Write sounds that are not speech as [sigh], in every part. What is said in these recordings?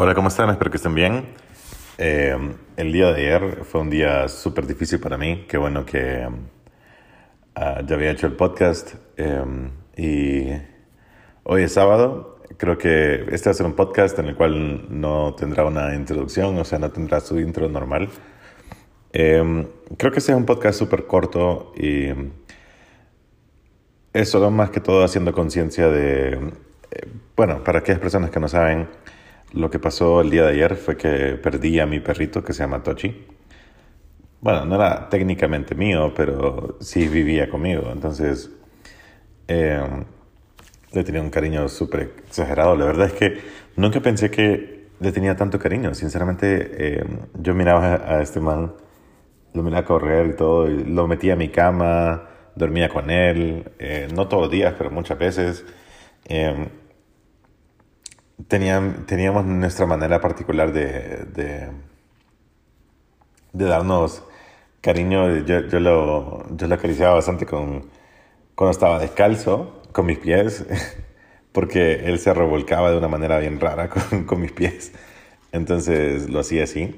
Hola, ¿cómo están? Espero que estén bien. Eh, el día de ayer fue un día súper difícil para mí. Qué bueno que ah, ya había hecho el podcast. eh, y hoy es sábado. Creo que este va a ser un podcast en el cual no tendrá una introducción, o sea, no tendrá su intro normal. Eh, creo que este es un podcast súper corto y es solo más que todo haciendo conciencia de, bueno, para aquellas personas que no saben, lo que pasó el día de ayer fue que perdí a mi perrito que se llama Tochi. Bueno, no era técnicamente mío, pero sí vivía conmigo. Entonces, eh, le tenía un cariño súper exagerado. La verdad es que nunca pensé que le tenía tanto cariño. Sinceramente, eh, yo miraba a este man, lo miraba correr y todo, lo metía a mi cama, dormía con él, eh, no todos los días, pero muchas veces. Tenían, teníamos nuestra manera particular de, de, de darnos cariño. Yo, yo, lo, yo lo acariciaba bastante con, cuando estaba descalzo, con mis pies, [laughs] porque él se revolcaba de una manera bien rara [laughs] con, con mis pies. Entonces lo hacía así.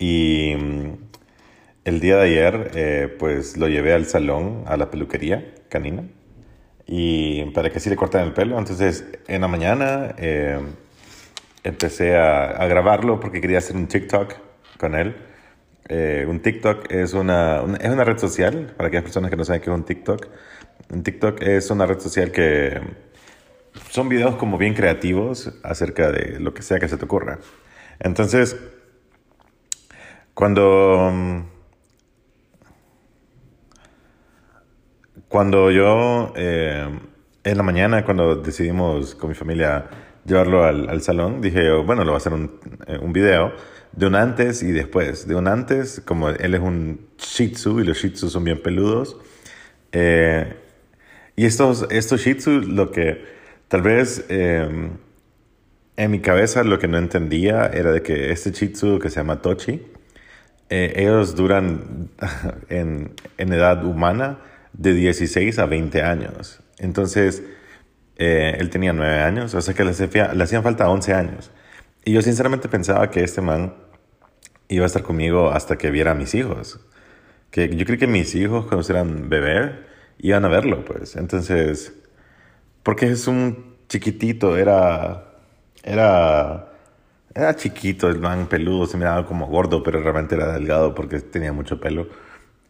Y mm, el día de ayer, eh, pues lo llevé al salón, a la peluquería canina y para que así le cortaran el pelo. Entonces, en la mañana eh, empecé a, a, grabarlo porque quería hacer un TikTok con él. Eh, un TikTok es una, una, es una red social, para aquellas personas que no saben qué es un TikTok. Un TikTok es una red social que son videos como bien creativos acerca de lo que sea que se te ocurra. Entonces, cuando Cuando yo, eh, en la mañana, cuando decidimos con mi familia llevarlo al, al salón, dije, bueno, lo voy a hacer un, eh, un, video de un antes y después. De un antes, como él es un Shih Tzu y los Shih Tzu son bien peludos. Eh, y estos, estos Shih Tzu, lo que tal vez en mi cabeza lo que no entendía era de que este Shih Tzu que se llama Tochi, ellos duran [laughs] en, en edad humana de 16 a 20 años. Entonces, eh, él tenía 9 años, o sea que le, hacía, le hacían falta 11 años. Y yo sinceramente pensaba que este man iba a estar conmigo hasta que viera a mis hijos. Que yo creí que mis hijos, cuando eran bebé, iban a verlo, pues. Entonces, porque es un chiquitito, era. Era. Era chiquito, el man peludo, se miraba como gordo, pero realmente era delgado porque tenía mucho pelo.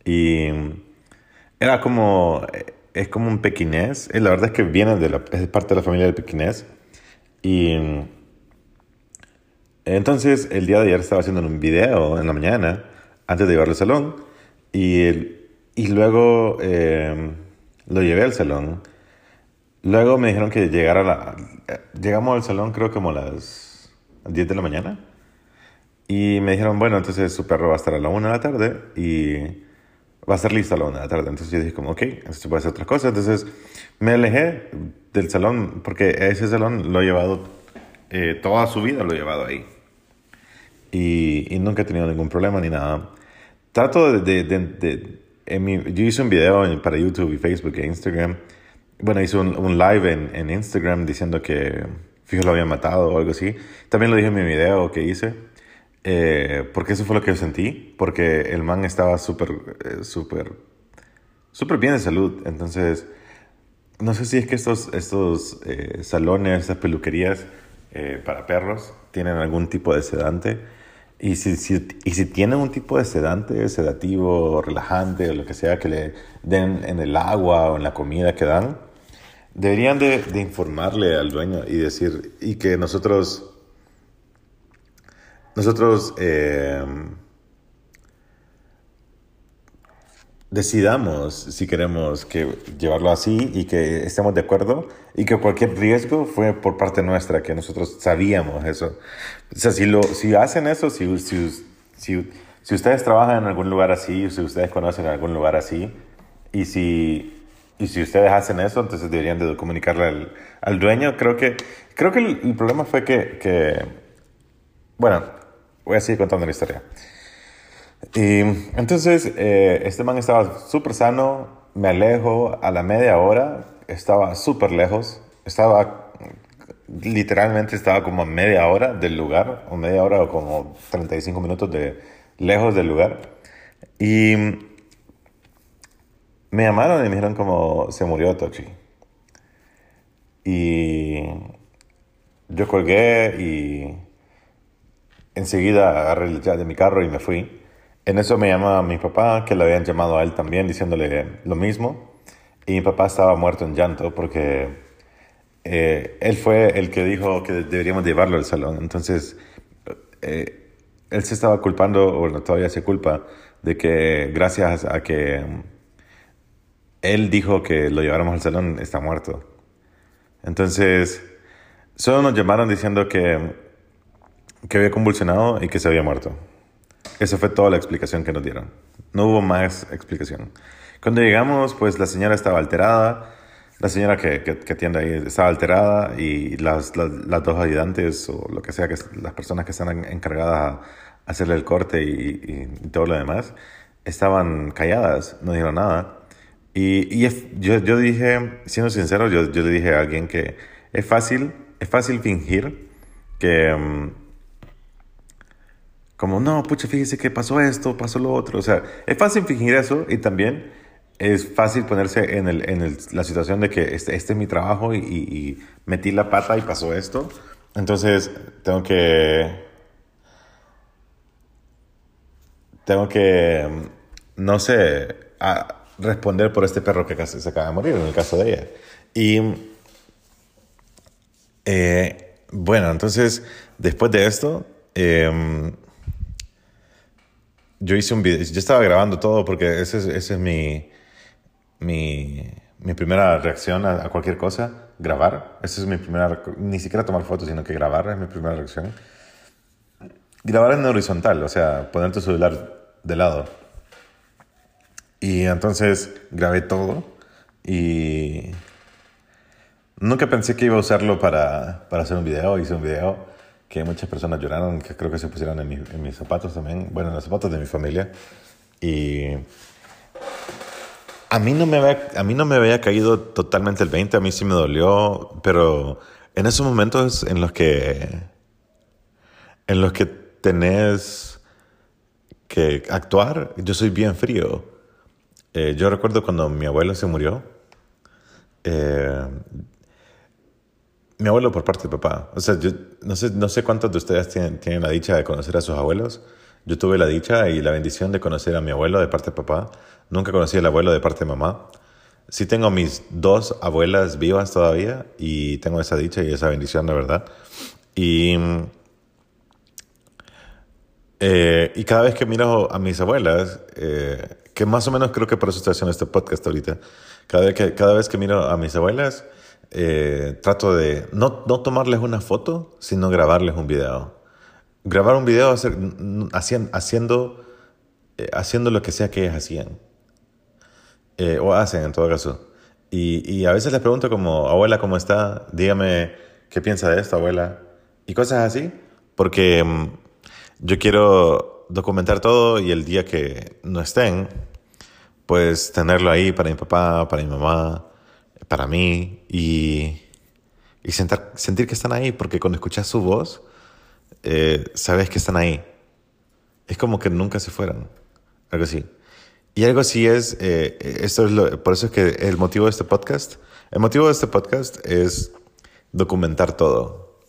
Y era como, es como un pequinés. La verdad es que viene de la, es parte de la familia del pequinés. Y entonces el día de ayer estaba haciendo un video en la mañana, antes de llevarlo al salón. Y, y luego eh, lo llevé al salón. Luego me dijeron que llegara la... Llegamos al salón creo como a las 10 de la mañana. Y me dijeron, bueno, entonces su perro va a estar a la 1 de la tarde. Y va a estar listo a la una de la tarde. Entonces yo dije como, ok, esto puede ser otra cosa. Entonces me alejé del salón porque ese salón lo he llevado, eh, toda su vida lo he llevado ahí. Y, y, nunca he tenido ningún problema ni nada. Trato de... de, de, de en mi, yo hice un video para YouTube y Facebook e Instagram. Bueno, hice un, un live en, en, Instagram diciendo que fijo lo había matado o algo así. También lo dije en mi video que hice. Eh, porque eso fue lo que yo sentí, porque el man estaba súper, eh, súper, súper bien de salud. Entonces, no sé si es que estos, estos eh, salones, estas peluquerías eh, para perros tienen algún tipo de sedante. Y si, si, y si tienen un tipo de sedante, sedativo, relajante o lo que sea que le den en el agua o en la comida que dan, deberían de, informarle al dueño y decir, y que nosotros nosotros eh, decidamos si queremos que llevarlo así y que estemos de acuerdo y que cualquier riesgo fue por parte nuestra, que nosotros sabíamos eso. O sea, si, lo, si hacen eso, si, si, si, si ustedes trabajan en algún lugar así, si ustedes conocen algún lugar así, y si, y si ustedes hacen eso, entonces deberían de comunicarle al, al dueño. Creo que, creo que el, el problema fue que, que, bueno, voy a seguir contando la historia. Y entonces, eh, este man estaba súper sano, me alejo a la media hora, estaba súper lejos, estaba literalmente estaba como a media hora del lugar, o media hora o como 35 minutos de lejos del lugar. Y me llamaron y me dijeron como se murió Tochi. Y yo colgué y enseguida agarré el de mi carro y me fui. En eso me llama mi papá, que le habían llamado a él también, diciéndole lo mismo. Y mi papá estaba muerto en llanto porque eh, él fue el que dijo que deberíamos llevarlo al salón. Entonces, eh, él se estaba culpando, o todavía se culpa, de que gracias a que él dijo que lo lleváramos al salón, está muerto. Entonces, solo nos llamaron diciendo que, que había convulsionado y que se había muerto. Esa fue toda la explicación que nos dieron. No hubo más explicación. Cuando llegamos, pues la señora estaba alterada. La señora que, que, atiende ahí estaba alterada y las, las, dos ayudantes o lo que sea, que las personas que están encargadas a hacerle el corte y, y todo lo demás, estaban calladas, no dijeron nada. Y, y yo, yo, dije, siendo sincero, yo, yo, le dije a alguien que es fácil, es fácil fingir que... Mm, como, no, pucha, fíjese que pasó esto, pasó lo otro. O sea, es fácil fingir eso y también es fácil ponerse en, el, en el, la situación de que este, este es mi trabajo y, y, metí la pata y pasó esto. Entonces, tengo que... Tengo que, no sé, responder por este perro que se acaba de morir, en el caso de ella. Y eh, bueno, entonces, después de esto, em, yo hice un video, yo estaba grabando todo porque ese es, ese es mi, mi, mi, primera reacción a, cualquier cosa, grabar. Esa es mi primera, ni siquiera tomar fotos, sino que grabar es mi primera reacción. Grabar en horizontal, o sea, poner tu celular de lado. Y entonces grabé todo y nunca pensé que iba a usarlo para, para hacer un video. Hice un video que muchas personas lloraron, que creo que se pusieron en, en mis zapatos también, bueno, en los zapatos de mi familia. Y a mí, no me había, a mí no me había caído totalmente el 20, a mí sí me dolió, pero en esos momentos en los que, en los que tenés que actuar, yo soy bien frío. Eh, yo recuerdo cuando mi abuelo se murió. Eh, mi abuelo por parte de papá. O sea, yo no sé, no sé cuántos de ustedes tienen, tienen, la dicha de conocer a sus abuelos. Yo tuve la dicha y la bendición de conocer a mi abuelo de parte de papá. Nunca conocí al abuelo de parte de mamá. Sí tengo mis dos abuelas vivas todavía y tengo esa dicha y esa bendición, de verdad. Y, eh, y cada vez que miro a mis abuelas, eh, que más o menos creo que por eso estoy haciendo este podcast ahorita. Cada vez que, cada vez que miro a mis abuelas, eh, trato de no, no, tomarles una foto, sino grabarles un video. Grabar un video hacer, haciendo, haciendo, eh, haciendo lo que sea que ellas hacían. Eh, o hacen en todo caso. Y, y, a veces les pregunto como, abuela, ¿cómo está? Dígame qué piensa de esto, abuela. Y cosas así. Porque mm, yo quiero documentar todo y el día que no estén, pues tenerlo ahí para mi papá, para mi mamá, para mí y, y sentar, sentir que están ahí, porque cuando escuchas su voz, eh, sabes que están ahí. Es como que nunca se fueran, algo así. Y algo así es, eh, esto es lo, por eso es que el motivo de este podcast, el motivo de este podcast es documentar todo.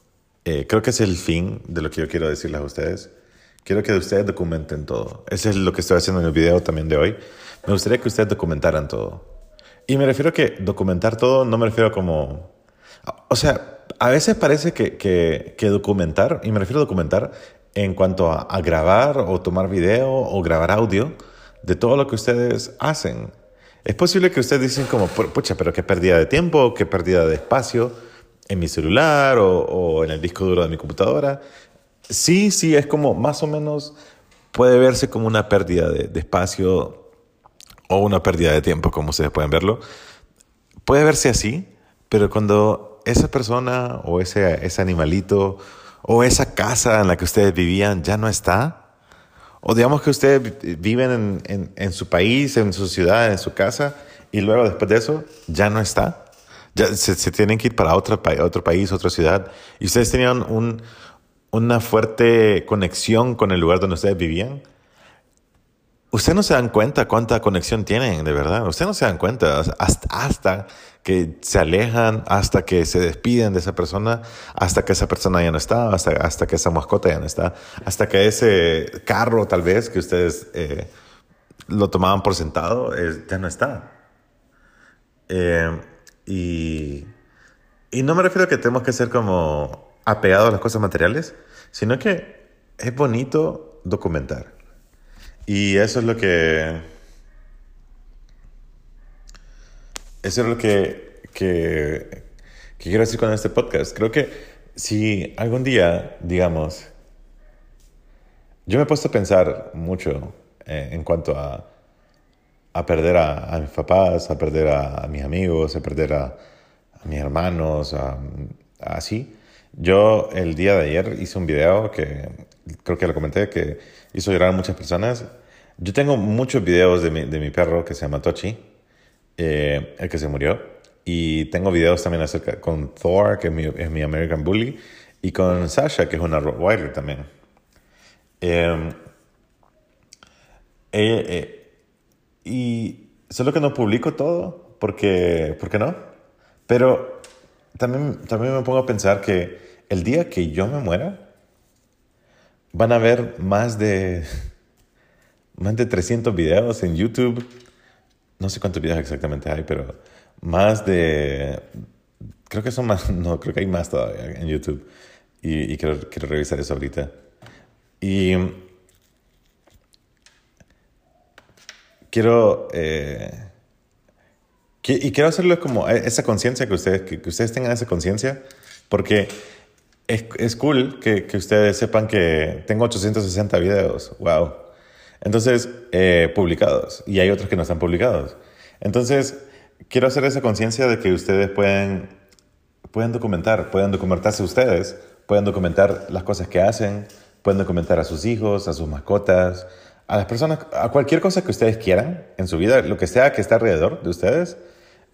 Eh, creo que es el fin de lo que yo quiero decirles a ustedes. Quiero que ustedes documenten todo. Eso es lo que estoy haciendo en el video también de hoy. Me gustaría que ustedes documentaran todo. Y me refiero que documentar todo, no me refiero como... O sea, a veces parece que, que, que documentar, y me refiero a documentar en cuanto a, a, grabar o tomar video o grabar audio de todo lo que ustedes hacen. Es posible que ustedes dicen como, pucha, pero qué pérdida de tiempo, qué pérdida de espacio en mi celular o, o en el disco duro de mi computadora. Sí, sí, es como más o menos puede verse como una pérdida de, espacio o una pérdida de tiempo, como ustedes pueden verlo. Puede verse así, pero cuando esa persona o ese, ese animalito o esa casa en la que ustedes vivían ya no está, o digamos que ustedes viven en, en, su país, en su ciudad, en su casa, y luego después de eso ya no está, Ya se, tienen que ir para otro, otro país, otra ciudad. Y ustedes tenían un, una fuerte conexión con el lugar donde ustedes vivían. Ustedes no se dan cuenta cuánta conexión tienen, de verdad. Ustedes no se dan cuenta hasta, que se alejan, hasta que se despiden de esa persona, hasta que esa persona ya no está, hasta, hasta que esa mascota ya no está, hasta que ese carro tal vez que ustedes eh, lo tomaban por sentado ya no está. Eh, y, y no me refiero a que tenemos que ser como apegados a las cosas materiales, sino que es bonito documentar. Y eso es lo que... Eso es lo que, que, quiero decir con este podcast. Creo que si algún día, digamos, yo me he puesto a pensar mucho eh, en cuanto a, a perder a, mis papás, a perder a, mis amigos, a perder a, mis hermanos, así. Yo el día de ayer hice un video que creo que lo comenté, que hizo llorar a muchas personas. Yo tengo muchos videos de mi, de mi perro que se llama Tochi, eh, el que se murió. Y tengo videos también acerca con Thor, que es mi, es mi American Bully, y con Sasha, que es una Rottweiler también. Eh, eh, eh, y solo que no publico todo, porque, ¿por qué no? Pero también, también me pongo a pensar que el día que yo me muera, van a haber más de, más de 300 videos en YouTube. No sé cuántos videos exactamente hay, pero más de... Creo que son más, [laughs] no, creo que hay más todavía en YouTube. Y, y quiero, quiero revisar eso ahorita. Y quiero... Eh, y quiero hacerlo como e, esa conciencia que ustedes, que, ustedes tengan esa conciencia, porque es, es cool que, que, ustedes sepan que tengo 860 videos, wow. Entonces, eh, publicados, y hay otros que no están publicados. Entonces, quiero hacer esa conciencia de que ustedes pueden, pueden documentar, pueden documentarse ustedes, pueden documentar las cosas que hacen, pueden documentar a sus hijos, a sus mascotas, a las personas, a cualquier cosa que ustedes quieran en su vida, lo que sea que está alrededor de ustedes,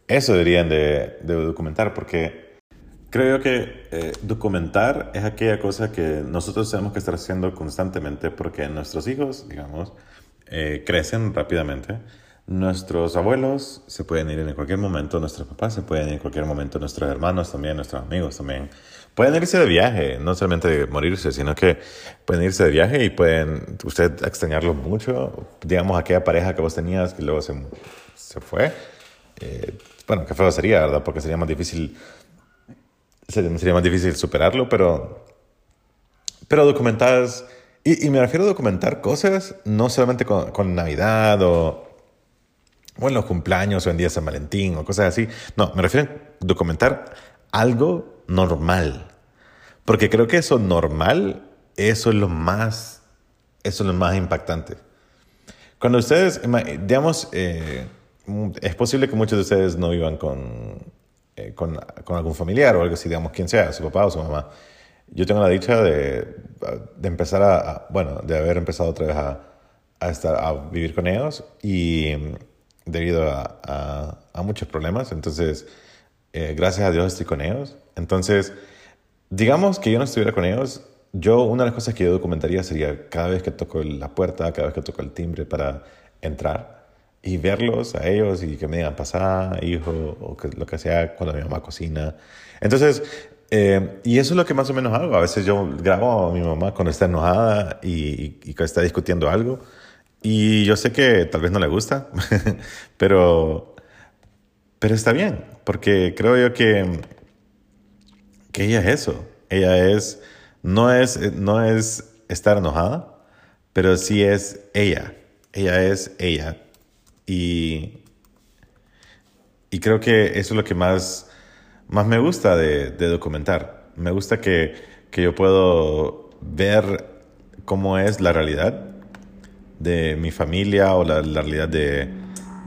eso deberían de, documentar, porque creo que eh, documentar es aquella cosa que nosotros tenemos que estar haciendo constantemente, porque nuestros hijos, digamos, eh, crecen rápidamente. Nuestros abuelos se pueden ir en cualquier momento, nuestros papás se pueden ir en cualquier momento, nuestros hermanos también, nuestros amigos también. Pueden irse de viaje, no solamente morirse, sino que pueden irse de viaje y pueden usted extrañarlos mucho. Digamos, aquella pareja que vos tenías que luego se, se fue. Eh, bueno, qué feo sería, ¿verdad? Porque sería más difícil, sería más difícil superarlo, pero, pero documentadas, y, me refiero a documentar cosas, no solamente con, con Navidad o, o en los cumpleaños o en días de San Valentín o cosas así. No, me refiero a documentar algo normal. Porque creo que eso normal, eso es lo más, eso es lo más impactante. Cuando ustedes, digamos, eh, es posible que muchos de ustedes no vivan con, eh, con, con, algún familiar o algo así, digamos, quien sea, su papá o su mamá. Yo tengo la dicha de, de empezar a, bueno, de haber empezado otra vez a, a, estar, a vivir con ellos y debido a, a muchos problemas, entonces eh, gracias a Dios estoy con ellos. Entonces, digamos que yo no estuviera con ellos, yo una de las cosas que yo documentaría sería cada vez que toco la puerta, cada vez que toco el timbre para entrar y verlos a ellos y que me digan pasá, hijo, o que, lo que sea cuando mi mamá cocina. Entonces, eh, y eso es lo que más o menos hago. A veces yo grabo a mi mamá cuando está enojada y, y cuando está discutiendo algo. Y yo sé que tal vez no le gusta, [laughs] pero pero está bien, porque creo yo que, que ella es eso. Ella es no, es, no es estar enojada, pero sí es ella. Ella es ella. Y, y creo que eso es lo que más, más me gusta de, documentar. Me gusta que, que yo puedo ver cómo es la realidad de mi familia o la realidad de,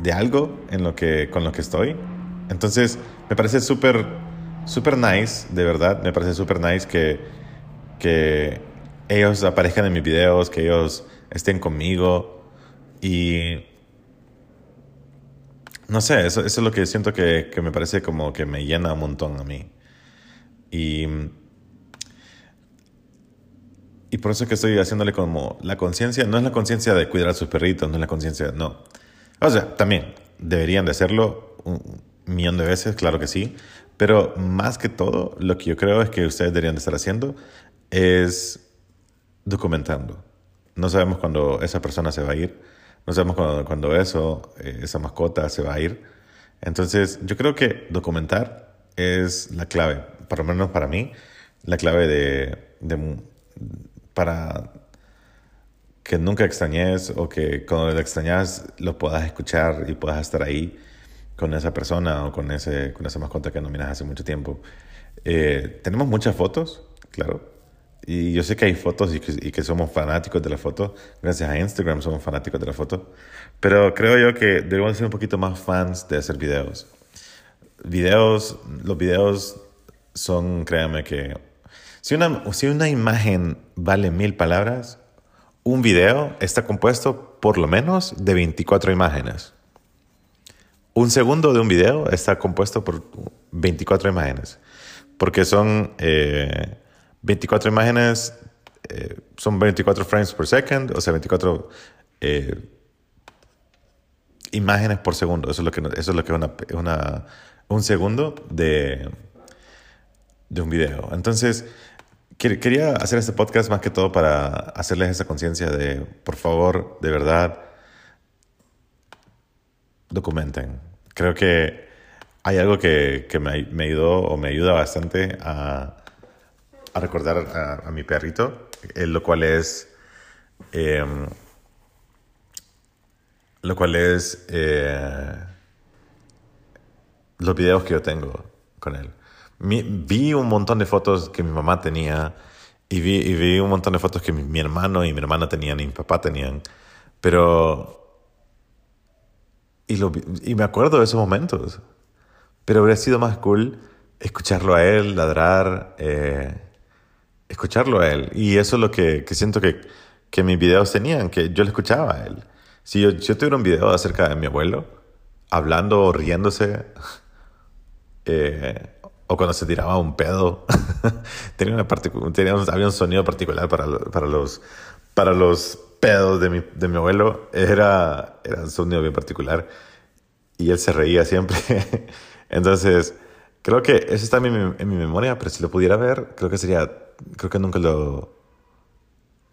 de algo en lo que, con lo que estoy. Entonces, me parece súper, súper nice, de verdad, me parece súper nice que, que ellos aparezcan en mis videos, que ellos estén conmigo y no sé, eso, eso es lo que siento que, que me parece como que me llena un montón a mí. Y, y por eso es que estoy haciéndole como la conciencia, no es la conciencia de cuidar a sus perritos, no es la conciencia, no. O sea, también deberían de hacerlo un millón de veces, claro que sí, pero más que todo, lo que yo creo es que ustedes deberían de estar haciendo es documentando. No sabemos cuándo esa persona se va a ir, no sabemos cuándo, cuando eso, eh, esa mascota se va a ir. Entonces, yo creo que documentar es la clave, por lo menos para mí, la clave de, de para que nunca extrañes o que cuando lo extrañas lo puedas escuchar y puedas estar ahí con esa persona o con, ese, con esa mascota que nominas hace mucho tiempo. Eh, tenemos muchas fotos, claro. Y yo sé que hay fotos y que, y que, somos fanáticos de la foto. Gracias a Instagram somos fanáticos de la foto. Pero creo yo que debemos ser un poquito más fans de hacer videos. Videos, los videos son, créanme que... Si una, si una imagen vale mil palabras, un video está compuesto por lo menos de 24 imágenes. Un segundo de un video está compuesto por 24 imágenes, porque son 24 eh, imágenes, eh, son 24 frames per second, o sea, 24 eh, imágenes por segundo. Eso es lo que, eso es lo que una, un segundo de, de un video. Entonces, quería hacer este podcast más que todo para hacerles esa conciencia de, por favor, de verdad, documenten. Creo que hay algo que, que me, me, ayudó o me ayuda bastante a, a recordar a, mi perrito, eh, lo cual es... Em, lo cual es eh, los videos que yo tengo con él. vi un montón de fotos que mi mamá tenía y vi, y vi un montón de fotos que mi, mi, hermano y mi hermana tenían y mi papá tenían, pero y, lo, y me acuerdo de esos momentos. Pero habría sido más cool escucharlo a él, ladrar, eh, escucharlo a él. Y eso es lo que, que siento que, que, mis videos tenían, que yo le escuchaba a él. Si yo, yo tuviera un video acerca de mi abuelo, hablando o riéndose, [laughs] eh, o cuando se tiraba un pedo, [laughs] tenía una tenía había un sonido particular para, para, los, para los pedos de mi, de mi abuelo era, era un sonido bien particular y él se reía siempre. [laughs] Entonces, creo que eso está en mi, en mi, memoria, pero si lo pudiera ver, creo que sería, creo que nunca lo,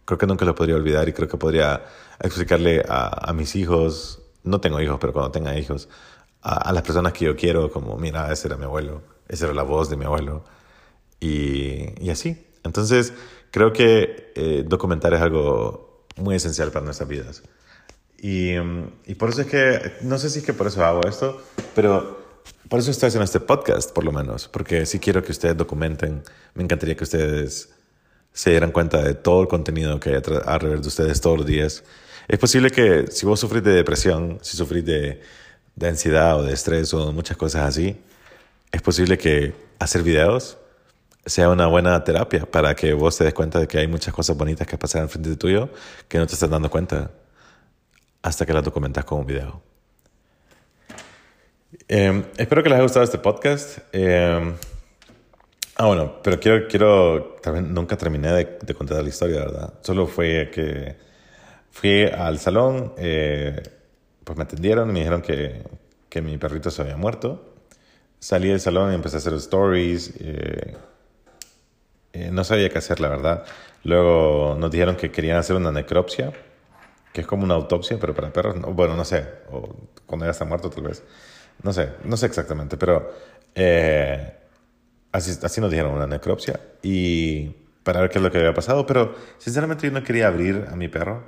creo que nunca lo podría olvidar y creo que podría explicarle a, a mis hijos, no tengo hijos, pero cuando tenga hijos, a, a, las personas que yo quiero, como, mira, ese era mi abuelo, esa era la voz de mi abuelo, y, y así. Entonces, creo que eh, documentar es algo muy esencial para nuestras vidas. Y, y, por eso es que, no sé si es que por eso hago esto, pero por eso estoy haciendo este podcast, por lo menos, porque si quiero que ustedes documenten, me encantaría que ustedes se dieran cuenta de todo el contenido que hay alrededor de ustedes todos los días. Es posible que si vos sufrís de depresión, si sufrís de, de ansiedad o de estrés o muchas cosas así, es posible que hacer videos sea una buena terapia para que vos te des cuenta de que hay muchas cosas bonitas que pasan frente de tuyo que no te estás dando cuenta hasta que las documentas con un video. Eh, espero que les haya gustado este podcast. Eh, ah, bueno, pero quiero, quiero, nunca terminé de, contar la historia, ¿verdad? Solo fue que fui al salón, eh, pues me atendieron me dijeron que, que mi perrito se había muerto. Salí del salón y empecé a hacer stories. Eh, eh, no sabía qué hacer, la verdad. Luego nos dijeron que querían hacer una necropsia, que es como una autopsia, pero para perros. bueno, no sé, o cuando ya está muerto tal vez. No sé, no sé exactamente, pero eh, así, así nos dijeron una necropsia y para ver qué es lo que había pasado, pero sinceramente yo no quería abrir a mi perro.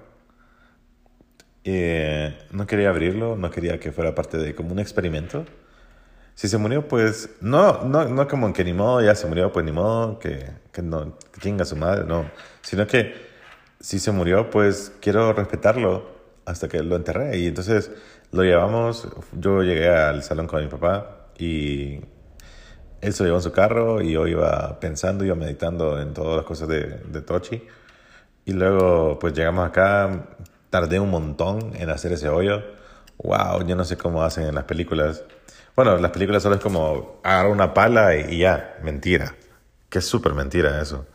Eh, no quería abrirlo, no quería que fuera parte de como un experimento si se murió, pues no, no, no como que ni modo, ya se murió, pues ni modo, que, que no, que chinga su madre, no. Sino que si se murió, pues quiero respetarlo hasta que lo enterré. Y entonces lo llevamos, yo llegué al salón con mi papá y él se lo llevó en su carro y yo iba pensando, iba meditando en todas las cosas de, de Tochi. Y luego pues llegamos acá, tardé un montón en hacer ese hoyo wow, yo no sé cómo hacen en las películas. Bueno, las películas solo es como agarrar una pala y, ya, mentira. Que es súper mentira eso.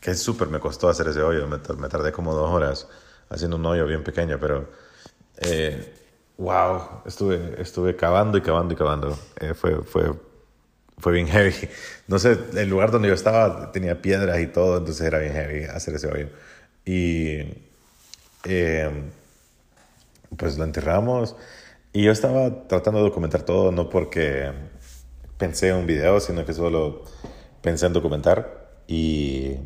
Que súper me costó hacer ese hoyo. Me, tardé como dos horas haciendo un hoyo bien pequeño, pero eh, wow, estuve, estuve cavando y cavando y cavando. Eh, fue, fue, fue bien heavy. No sé, el lugar donde yo estaba tenía piedras y todo, entonces era bien heavy hacer ese hoyo. Y eh, pues lo enterramos. Y yo estaba tratando de documentar todo, no porque pensé en un video, sino que solo pensé en documentar. Y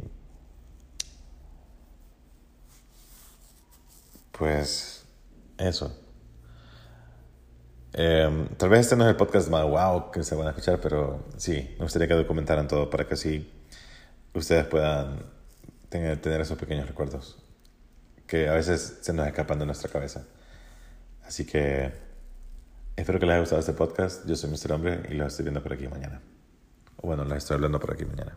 pues eso. Em, tal vez este no es el podcast más wow que se van a escuchar, pero sí, me gustaría que documentaran todo para que así ustedes puedan tener, tener esos pequeños recuerdos que a veces se nos escapan de nuestra cabeza. Así que espero que les haya gustado este podcast. Yo soy Mr. Hombre y los estoy viendo por aquí mañana. O bueno, les estoy hablando por aquí mañana.